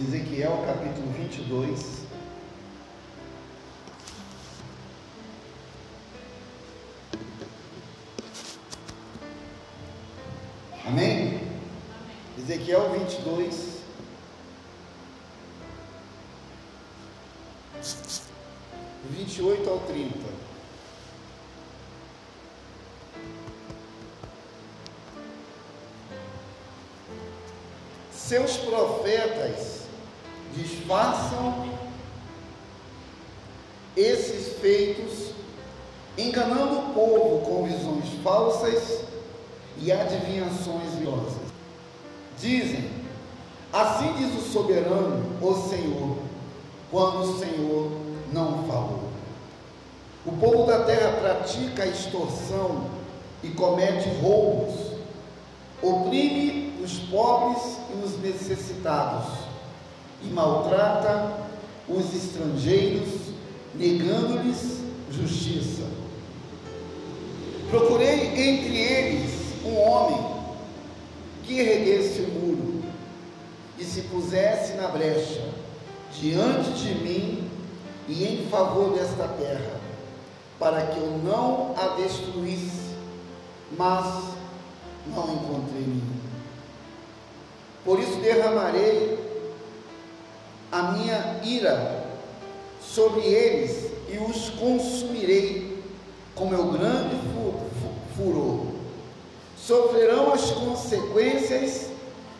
Ezequiel capítulo 22. Amém? Ezequiel 22. Vinte e oito ao trinta. Seus profetas disfarçam esses feitos, enganando o povo com visões falsas e adivinhações vilosas. Dizem: Assim diz o soberano, o Senhor, quando o Senhor não falou. O povo da terra pratica a extorsão e comete roubos, oprime os pobres e os necessitados e maltrata os estrangeiros, negando-lhes justiça. Procurei entre eles um homem que erguesse o muro e se pusesse na brecha diante de mim e em favor desta terra, para que eu não a destruísse, mas não encontrei nenhum. Por isso derramarei a minha ira sobre eles e os consumirei com meu grande furor. Sofrerão as consequências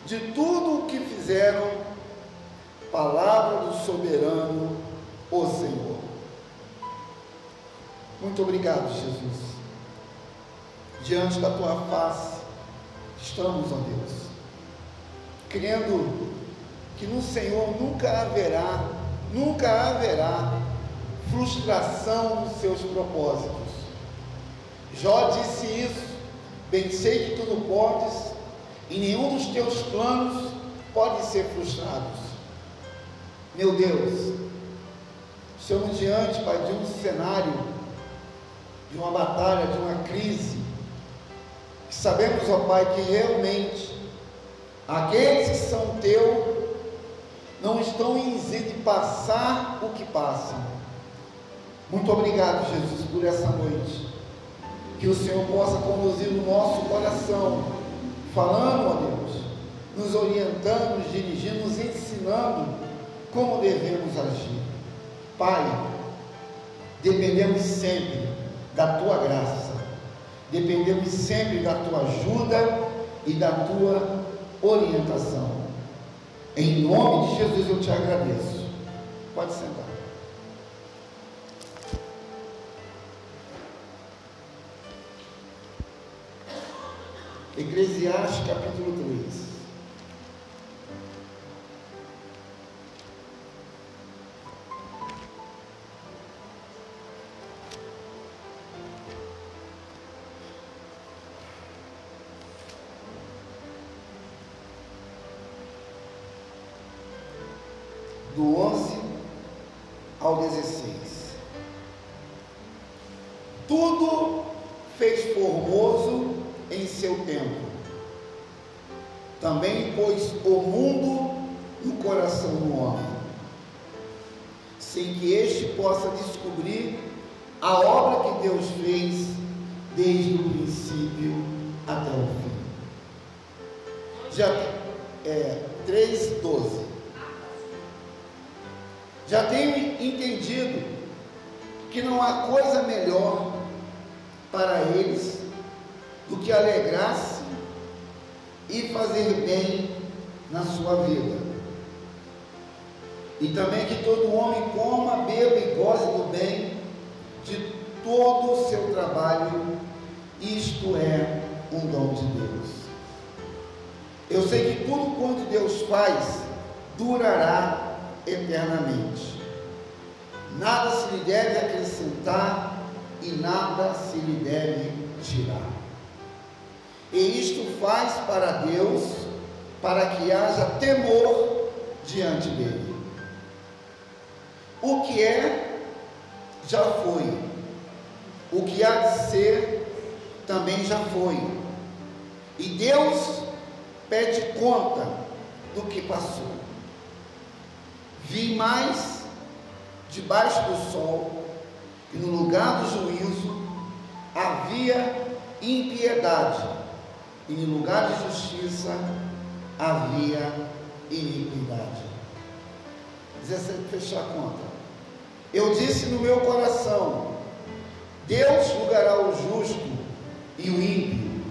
de tudo o que fizeram, palavra do soberano, o Senhor. Muito obrigado, Jesus. Diante da tua face, estamos, ó Deus, crendo que no Senhor nunca haverá, nunca haverá frustração nos seus propósitos. Jó disse isso, bem sei que tudo podes, e nenhum dos teus planos pode ser frustrados. Meu Deus, estamos diante, Pai, de um cenário, de uma batalha, de uma crise, sabemos, ó Pai, que realmente aqueles que são teu não estão em de passar o que passam. Muito obrigado, Jesus, por essa noite. Que o Senhor possa conduzir o nosso coração, falando, ó Deus, nos orientando, nos dirigindo, nos ensinando como devemos agir. Pai, dependemos sempre da tua graça, dependemos sempre da tua ajuda e da tua orientação. Em nome de Jesus eu te agradeço. Pode sentar. Eclesiastes capítulo 3. Do 11 ao 16. Tudo fez formoso em seu tempo. Também pôs o mundo no coração do homem, sem que este possa descobrir a obra que Deus fez desde o princípio até o fim. Já é Já tenho entendido que não há coisa melhor para eles do que alegrar-se e fazer bem na sua vida. E também que todo homem coma, beba e goze do bem de todo o seu trabalho, isto é um dom de Deus. Eu sei que tudo quanto Deus faz durará eternamente. Nada se lhe deve acrescentar e nada se lhe deve tirar. E isto faz para Deus, para que haja temor diante dele. O que é, já foi. O que há de ser, também já foi. E Deus pede conta do que passou. Vi mais debaixo do sol, e no lugar do juízo havia impiedade, e no lugar de justiça havia iniquidade. 17, fechar a conta. Eu disse no meu coração: Deus julgará o justo e o ímpio,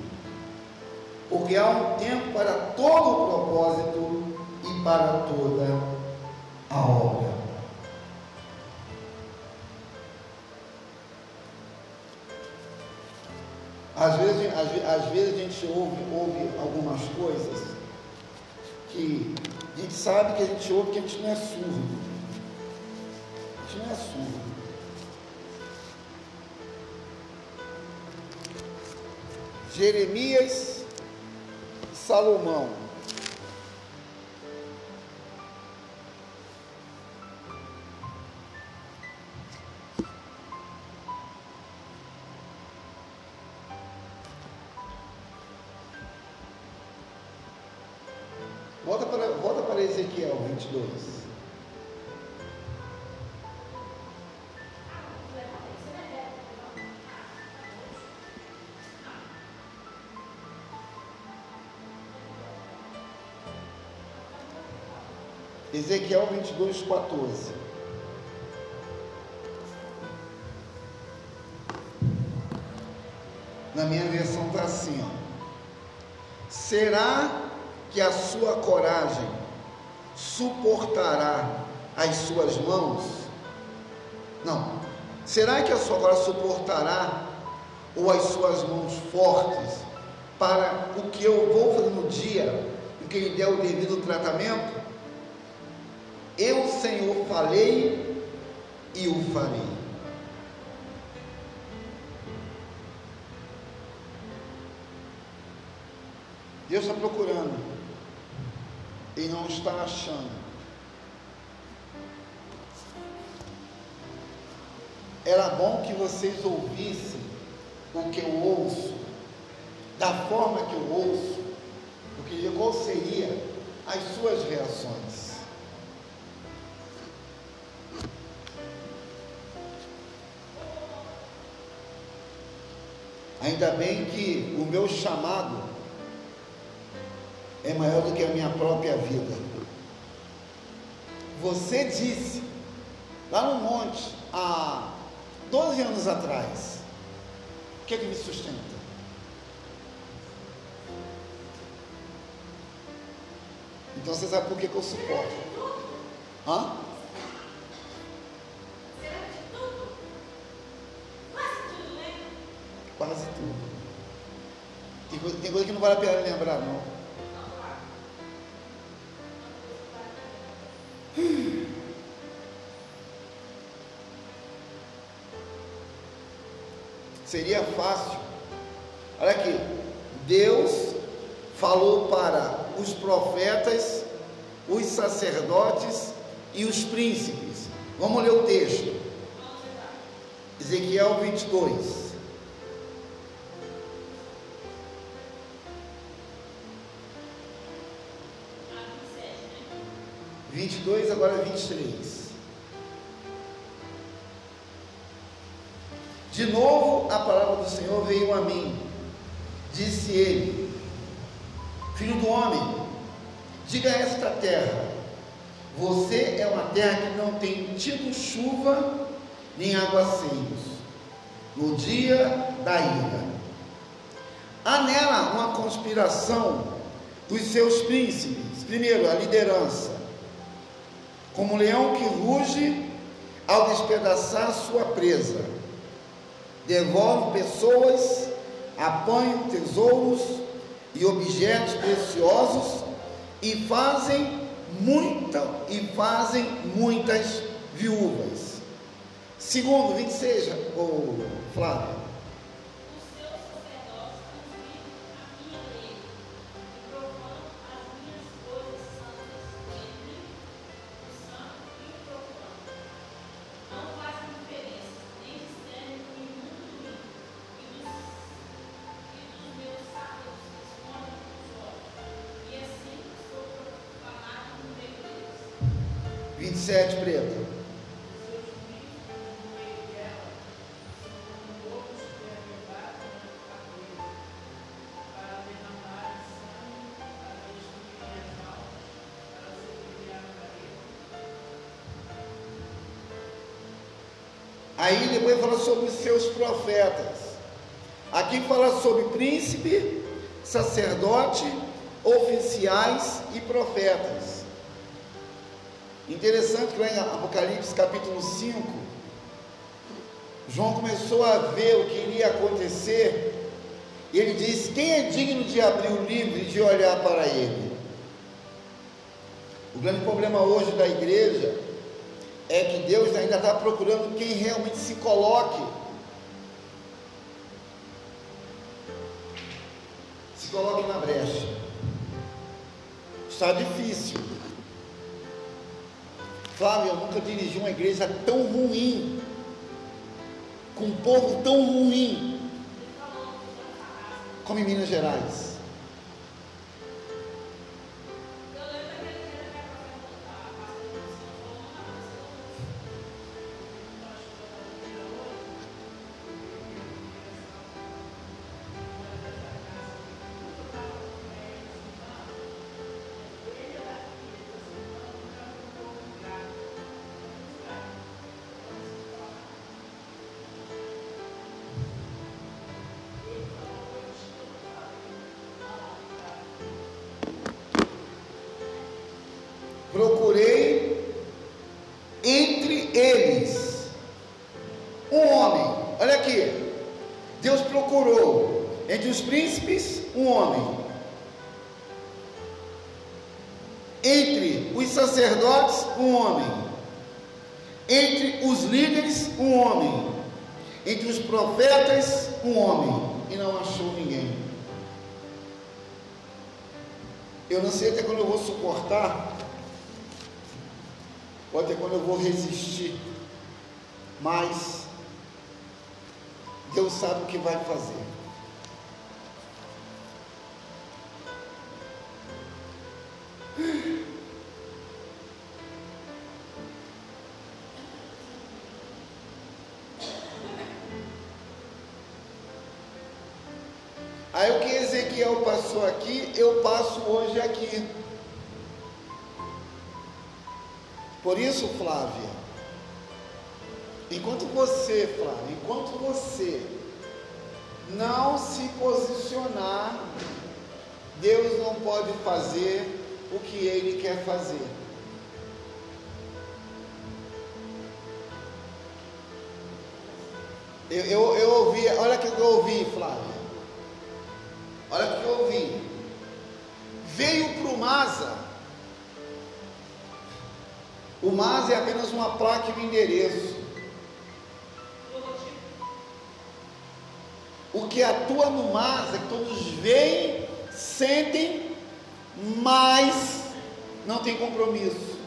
porque há um tempo para todo o propósito e para toda a obra. Às vezes, às, às vezes a gente ouve, ouve algumas coisas que a gente sabe que a gente ouve que a gente não é surdo. A gente não é surdo. Jeremias, Salomão. Volta para, volta para Ezequiel 22. Ezequiel 22, 14. Na minha versão está assim: ó. Será que a sua coragem suportará as suas mãos? Não. Será que a sua coragem suportará ou as suas mãos fortes para o que eu vou fazer no dia em que lhe der o devido tratamento? Eu, Senhor, falei e o farei. Deus está procurando e não está achando. Era bom que vocês ouvissem o que eu ouço, da forma que eu ouço, porque qual seria as suas reações. Ainda bem que o meu chamado é maior do que a minha própria vida. Você disse, lá no monte, há 12 anos atrás, o que é que me sustenta? Então você sabe por que, que eu suporto? Hã? Quase tudo. Tem coisa, tem coisa que não vale a pena lembrar, não. Seria fácil. Olha aqui. Deus falou para os profetas, os sacerdotes e os príncipes. Vamos ler o texto. Ezequiel 22. 22, agora 23. De novo a palavra do Senhor veio a mim. Disse ele: Filho do homem, diga a esta terra: Você é uma terra que não tem tido chuva nem aguaceiros no dia da ira. Há nela uma conspiração dos seus príncipes. Primeiro, a liderança como leão que ruge ao despedaçar sua presa. Devoram pessoas, apanham tesouros e objetos preciosos e fazem muita e fazem muitas viúvas. Segundo, 26, o Flávio. Aí depois fala sobre os seus profetas. Aqui fala sobre príncipe, sacerdote, oficiais e profetas. Interessante que lá em Apocalipse capítulo 5, João começou a ver o que iria acontecer, ele diz: Quem é digno de abrir o livro e de olhar para ele? O grande problema hoje da igreja é que Deus ainda está procurando quem realmente se coloque. Se coloque na brecha. Está difícil. Flávio, eu nunca dirigi uma igreja tão ruim, com um povo tão ruim, como em Minas Gerais. Sacerdotes, um homem. Entre os líderes, um homem. Entre os profetas, um homem. E não achou ninguém. Eu não sei até quando eu vou suportar ou até quando eu vou resistir, mas Deus sabe o que vai fazer. Aí o que Ezequiel passou aqui, eu passo hoje aqui. Por isso, Flávia, enquanto você, Flávia, enquanto você não se posicionar, Deus não pode fazer o que Ele quer fazer. Eu, eu, eu ouvi, olha o que eu ouvi, Flávia. Olha o que eu ouvi. Veio para o Masa o MAS é apenas uma placa de endereço. O que atua no MAS é que todos veem, sentem, mas não tem compromisso.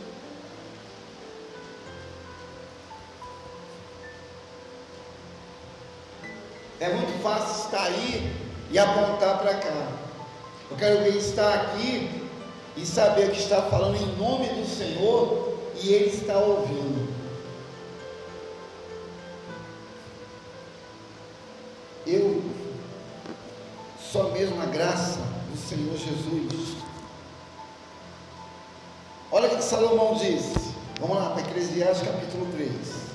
É muito fácil estar aí e apontar para cá. Eu quero ver estar aqui e saber que está falando em nome do Senhor e Ele está ouvindo. Eu, só mesmo a graça do Senhor Jesus. Olha o que Salomão disse. Vamos lá para Eclesiastes capítulo 3.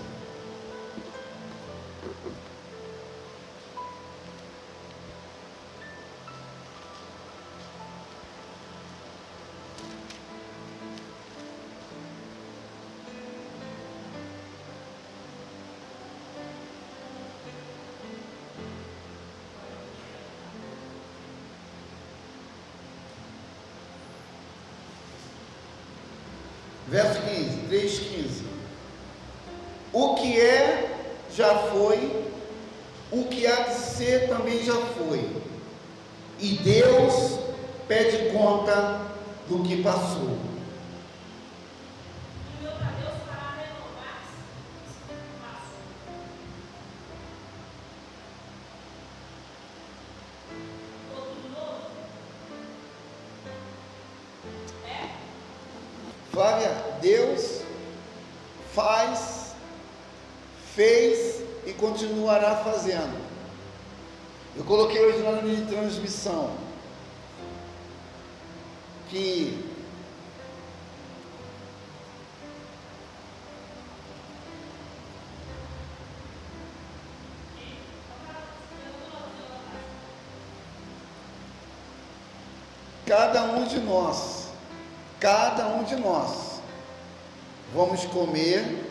Verso 15, 3,15. O que é, já foi, o que há de ser também já foi. E Deus pede conta do que passou. Transmissão que cada um de nós, cada um de nós, vamos comer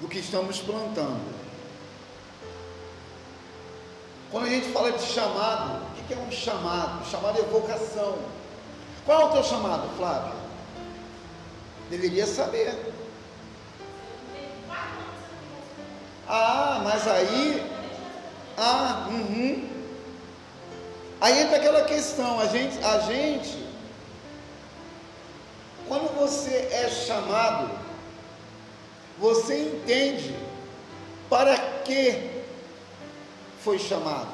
do que estamos plantando. Quando a gente fala de chamado, o que é um chamado? Chamado é vocação. Qual é o teu chamado, Flávio? Deveria saber. Ah, mas aí. Ah, uhum. Aí entra aquela questão, a gente, a gente, quando você é chamado, você entende para que foi chamado.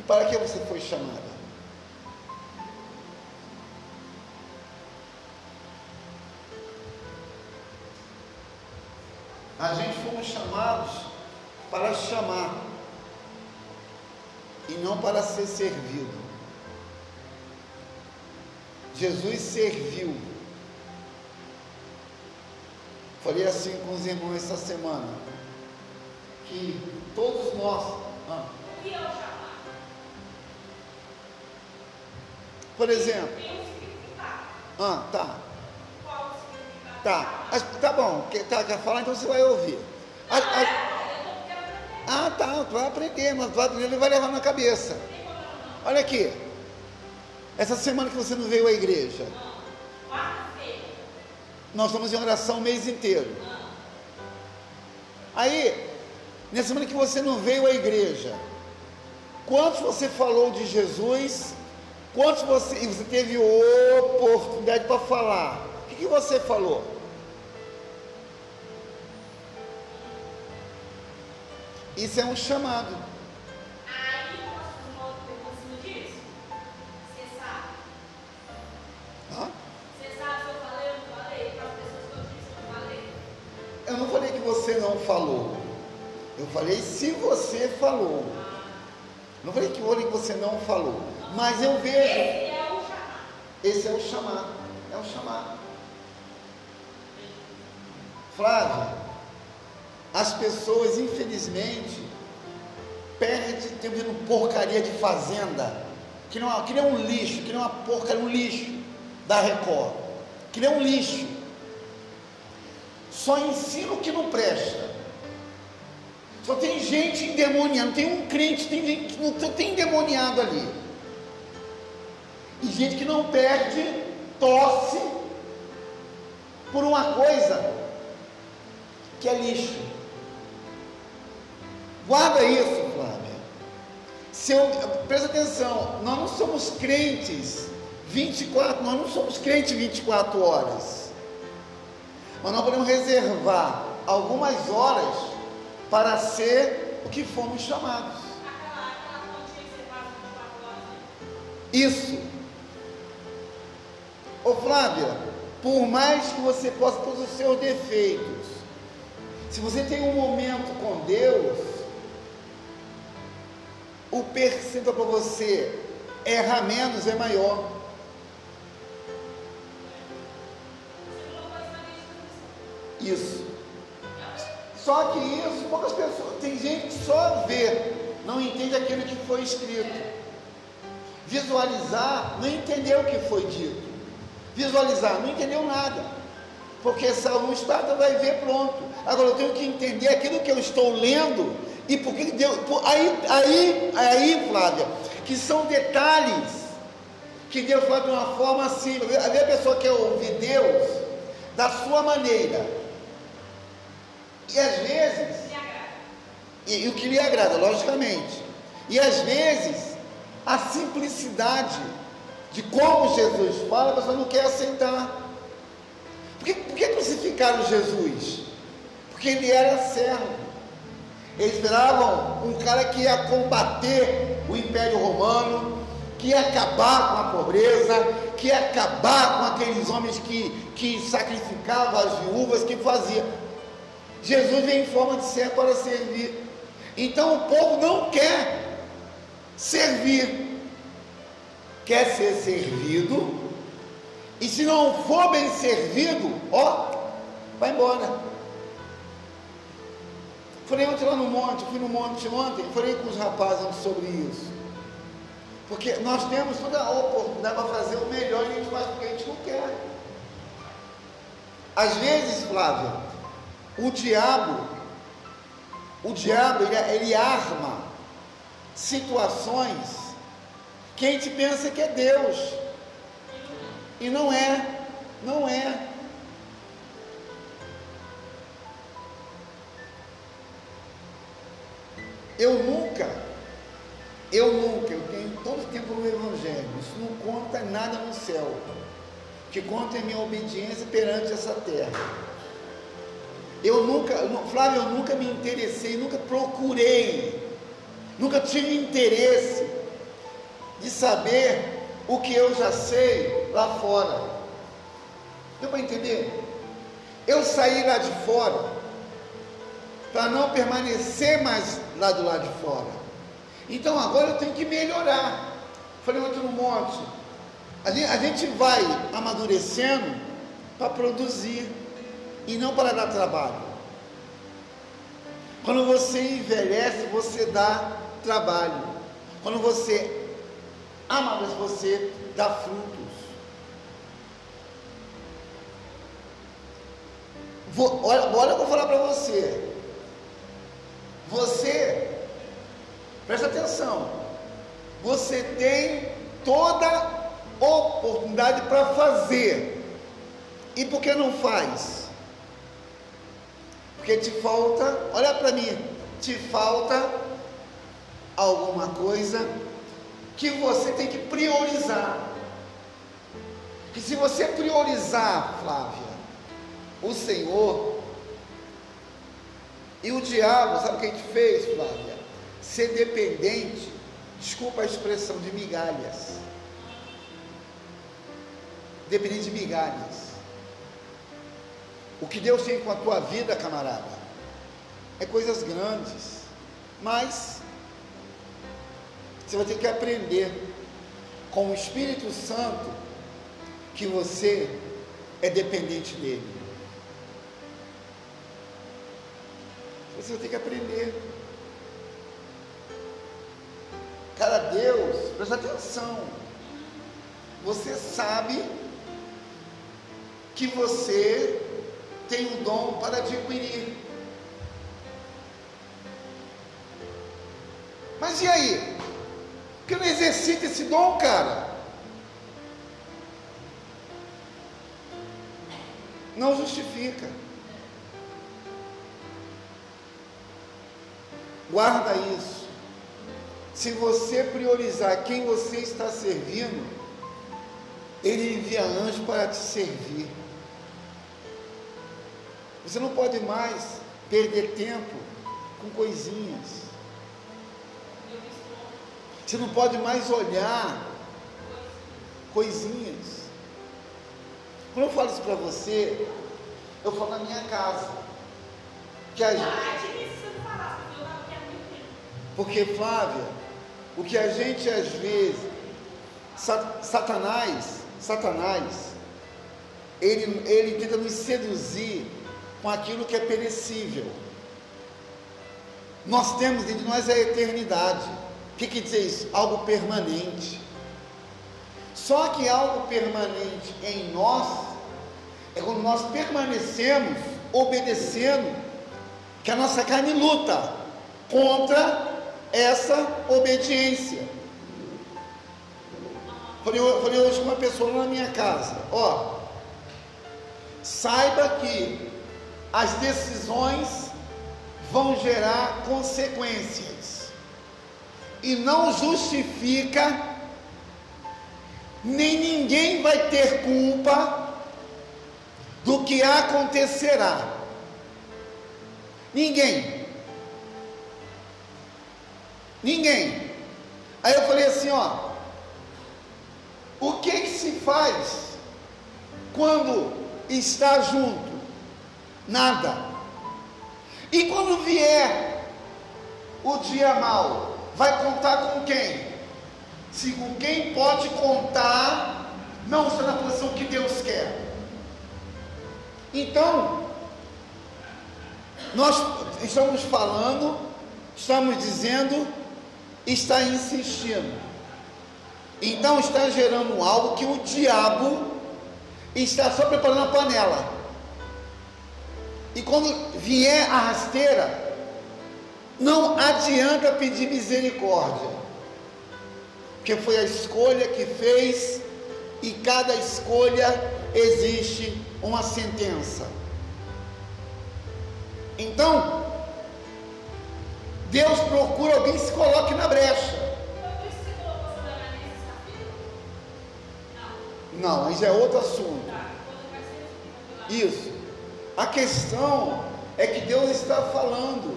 E para que você foi chamada? A gente fomos chamados para chamar e não para ser servido. Jesus serviu. Falei assim com os irmãos essa semana, que todos nós. Ah, por exemplo, ah, tá, tá, tá bom, tá, quer falar, então você vai ouvir. A- a- ah, tá, tu vai aprender, mas tu vai aprender e vai levar na cabeça. Olha aqui, essa semana que você não veio à igreja, nós estamos em oração o mês inteiro. Aí, nessa semana que você não veio à igreja, quantos você falou de Jesus? Quantos você, e você teve oportunidade para falar? O que, que você falou? Isso é um chamado. Aí, cima disso? Você sabe? Hã? Você sabe se eu falei ou não falei? Para as pessoas que eu disse que eu falei? Eu não falei que você não falou. Falei se você falou. Não falei que que você não falou. Mas eu vejo. Esse é o chamado. É o chamado. É. Flávia, as pessoas, infelizmente, perdem tempo vendo porcaria de fazenda, que não, que nem um lixo, que nem uma porcaria, um lixo da Record, que nem um lixo. Só ensina o que não presta. Só tem gente endemoniada, tem um crente, tem gente que não tem endemoniado ali. E gente que não perde, torce por uma coisa que é lixo. Guarda isso, Flávia. Se eu, presta atenção, nós não somos crentes 24, nós não somos crentes 24 horas. Mas nós podemos reservar algumas horas para ser o que fomos chamados. Aquela, aquela continha que você faz 24 horas. Isso. Ô Flávia, por mais que você possa todos os seus defeitos, se você tem um momento com Deus, o percentual para você errar menos é maior. Isso Só que isso, poucas pessoas, tem gente que só vê, não entende aquilo que foi escrito. Visualizar, não entendeu o que foi dito. Visualizar, não entendeu nada. Porque luz está, então vai ver pronto. Agora eu tenho que entender aquilo que eu estou lendo e por que Deus. aí, aí, aí, Flávia, que são detalhes que Deus faz de uma forma assim. A pessoa quer ouvir Deus da sua maneira. E às vezes, e, e o que lhe agrada, logicamente. E às vezes, a simplicidade de como Jesus fala, a pessoa não quer aceitar. Por que, por que crucificaram Jesus? Porque ele era servo. Eles esperavam um cara que ia combater o Império Romano, que ia acabar com a pobreza, que acabar com aqueles homens que, que sacrificavam as viúvas, que faziam. Jesus vem em forma de servo para servir. Então o povo não quer servir, quer ser servido, e se não for bem servido, ó, vai embora. Falei ontem lá no monte, fui no monte ontem, falei com os rapazes sobre isso. Porque nós temos toda a oportunidade para fazer o melhor e a gente faz porque a gente não quer. Às vezes, Flávia, o diabo, o diabo, ele, ele arma situações que a gente pensa que é Deus. E não é, não é. Eu nunca, eu nunca, eu tenho todo tempo no Evangelho, isso não conta nada no céu. O que conta é minha obediência perante essa terra. Eu nunca, Flávio, eu nunca me interessei, nunca procurei, nunca tive interesse de saber o que eu já sei lá fora. Deu para entender? Eu saí lá de fora para não permanecer mais lá do lado de fora. Então agora eu tenho que melhorar. Falei ontem no monte. A gente, a gente vai amadurecendo para produzir e não para dar trabalho. Quando você envelhece, você dá trabalho. Quando você amadurece, você dá frutos. Vou, olha, olha eu vou falar para você. Você, presta atenção, você tem toda oportunidade para fazer. E por que não faz? Porque te falta, olha para mim, te falta alguma coisa que você tem que priorizar. Que se você priorizar, Flávia, o Senhor e o diabo, sabe o que a gente fez, Flávia? Ser dependente, desculpa a expressão, de migalhas. Dependente de migalhas. O que Deus tem com a tua vida, camarada, é coisas grandes, mas você vai ter que aprender com o Espírito Santo que você é dependente dele. Você vai ter que aprender. Cara, Deus, presta atenção. Você sabe que você tem o dom para adquirir. Mas e aí? Por que não exercita esse dom, cara? Não justifica. Guarda isso. Se você priorizar quem você está servindo, ele envia anjo para te servir. Você não pode mais perder tempo com coisinhas. Você não pode mais olhar coisinhas. Quando eu falo isso para você, eu falo na minha casa. Que a gente... Porque, Flávia, o que a gente às vezes, Satanás, Satanás, ele, ele tenta nos seduzir com aquilo que é perecível. Nós temos dentro de nós a eternidade. O que quer dizer isso? Algo permanente. Só que algo permanente em nós é quando nós permanecemos obedecendo, que a nossa carne luta contra essa obediência. Falei, falei hoje com uma pessoa na minha casa: ó, saiba que as decisões vão gerar consequências e não justifica, nem ninguém vai ter culpa do que acontecerá. Ninguém. Ninguém. Aí eu falei assim, ó. O que, que se faz quando está junto? Nada. E quando vier o dia mal, vai contar com quem? Se com quem pode contar, não está na posição que Deus quer. Então, nós estamos falando, estamos dizendo, está insistindo. Então está gerando algo que o diabo está só preparando a panela. E quando vier a rasteira, não adianta pedir misericórdia, porque foi a escolha que fez, e cada escolha existe uma sentença. Então, Deus procura alguém que se coloque na brecha. Não. Já é outro assunto. Isso. A questão é que Deus está falando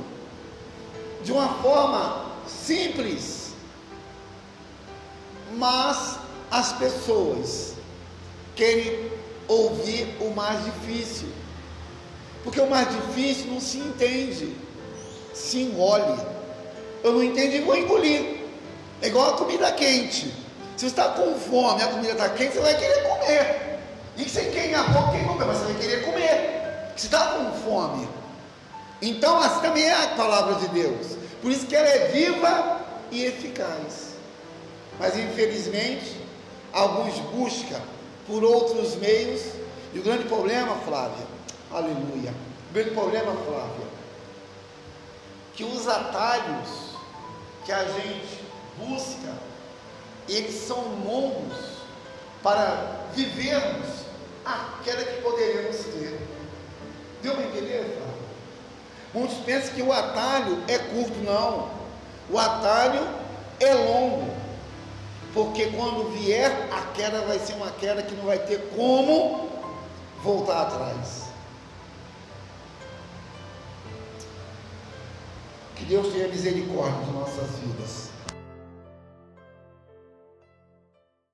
de uma forma simples, mas as pessoas querem ouvir o mais difícil, porque o mais difícil não se entende, se engole. Eu não entendi, vou engolir. É igual a comida quente. Se você está com fome, a comida está quente, você vai querer comer. E sem queimar a boca, quem comer, mas você vai querer comer. Está com fome. Então, essa também é a palavra de Deus. Por isso que ela é viva e eficaz. Mas infelizmente, alguns buscam por outros meios. E o grande problema, Flávia, aleluia. O grande problema, Flávia, que os atalhos que a gente busca, eles são longos para vivermos aquela que poderíamos ter. Deu para entender? Muitos pensam que o atalho é curto, não. O atalho é longo. Porque quando vier a queda, vai ser uma queda que não vai ter como voltar atrás. Que Deus tenha misericórdia de nossas vidas.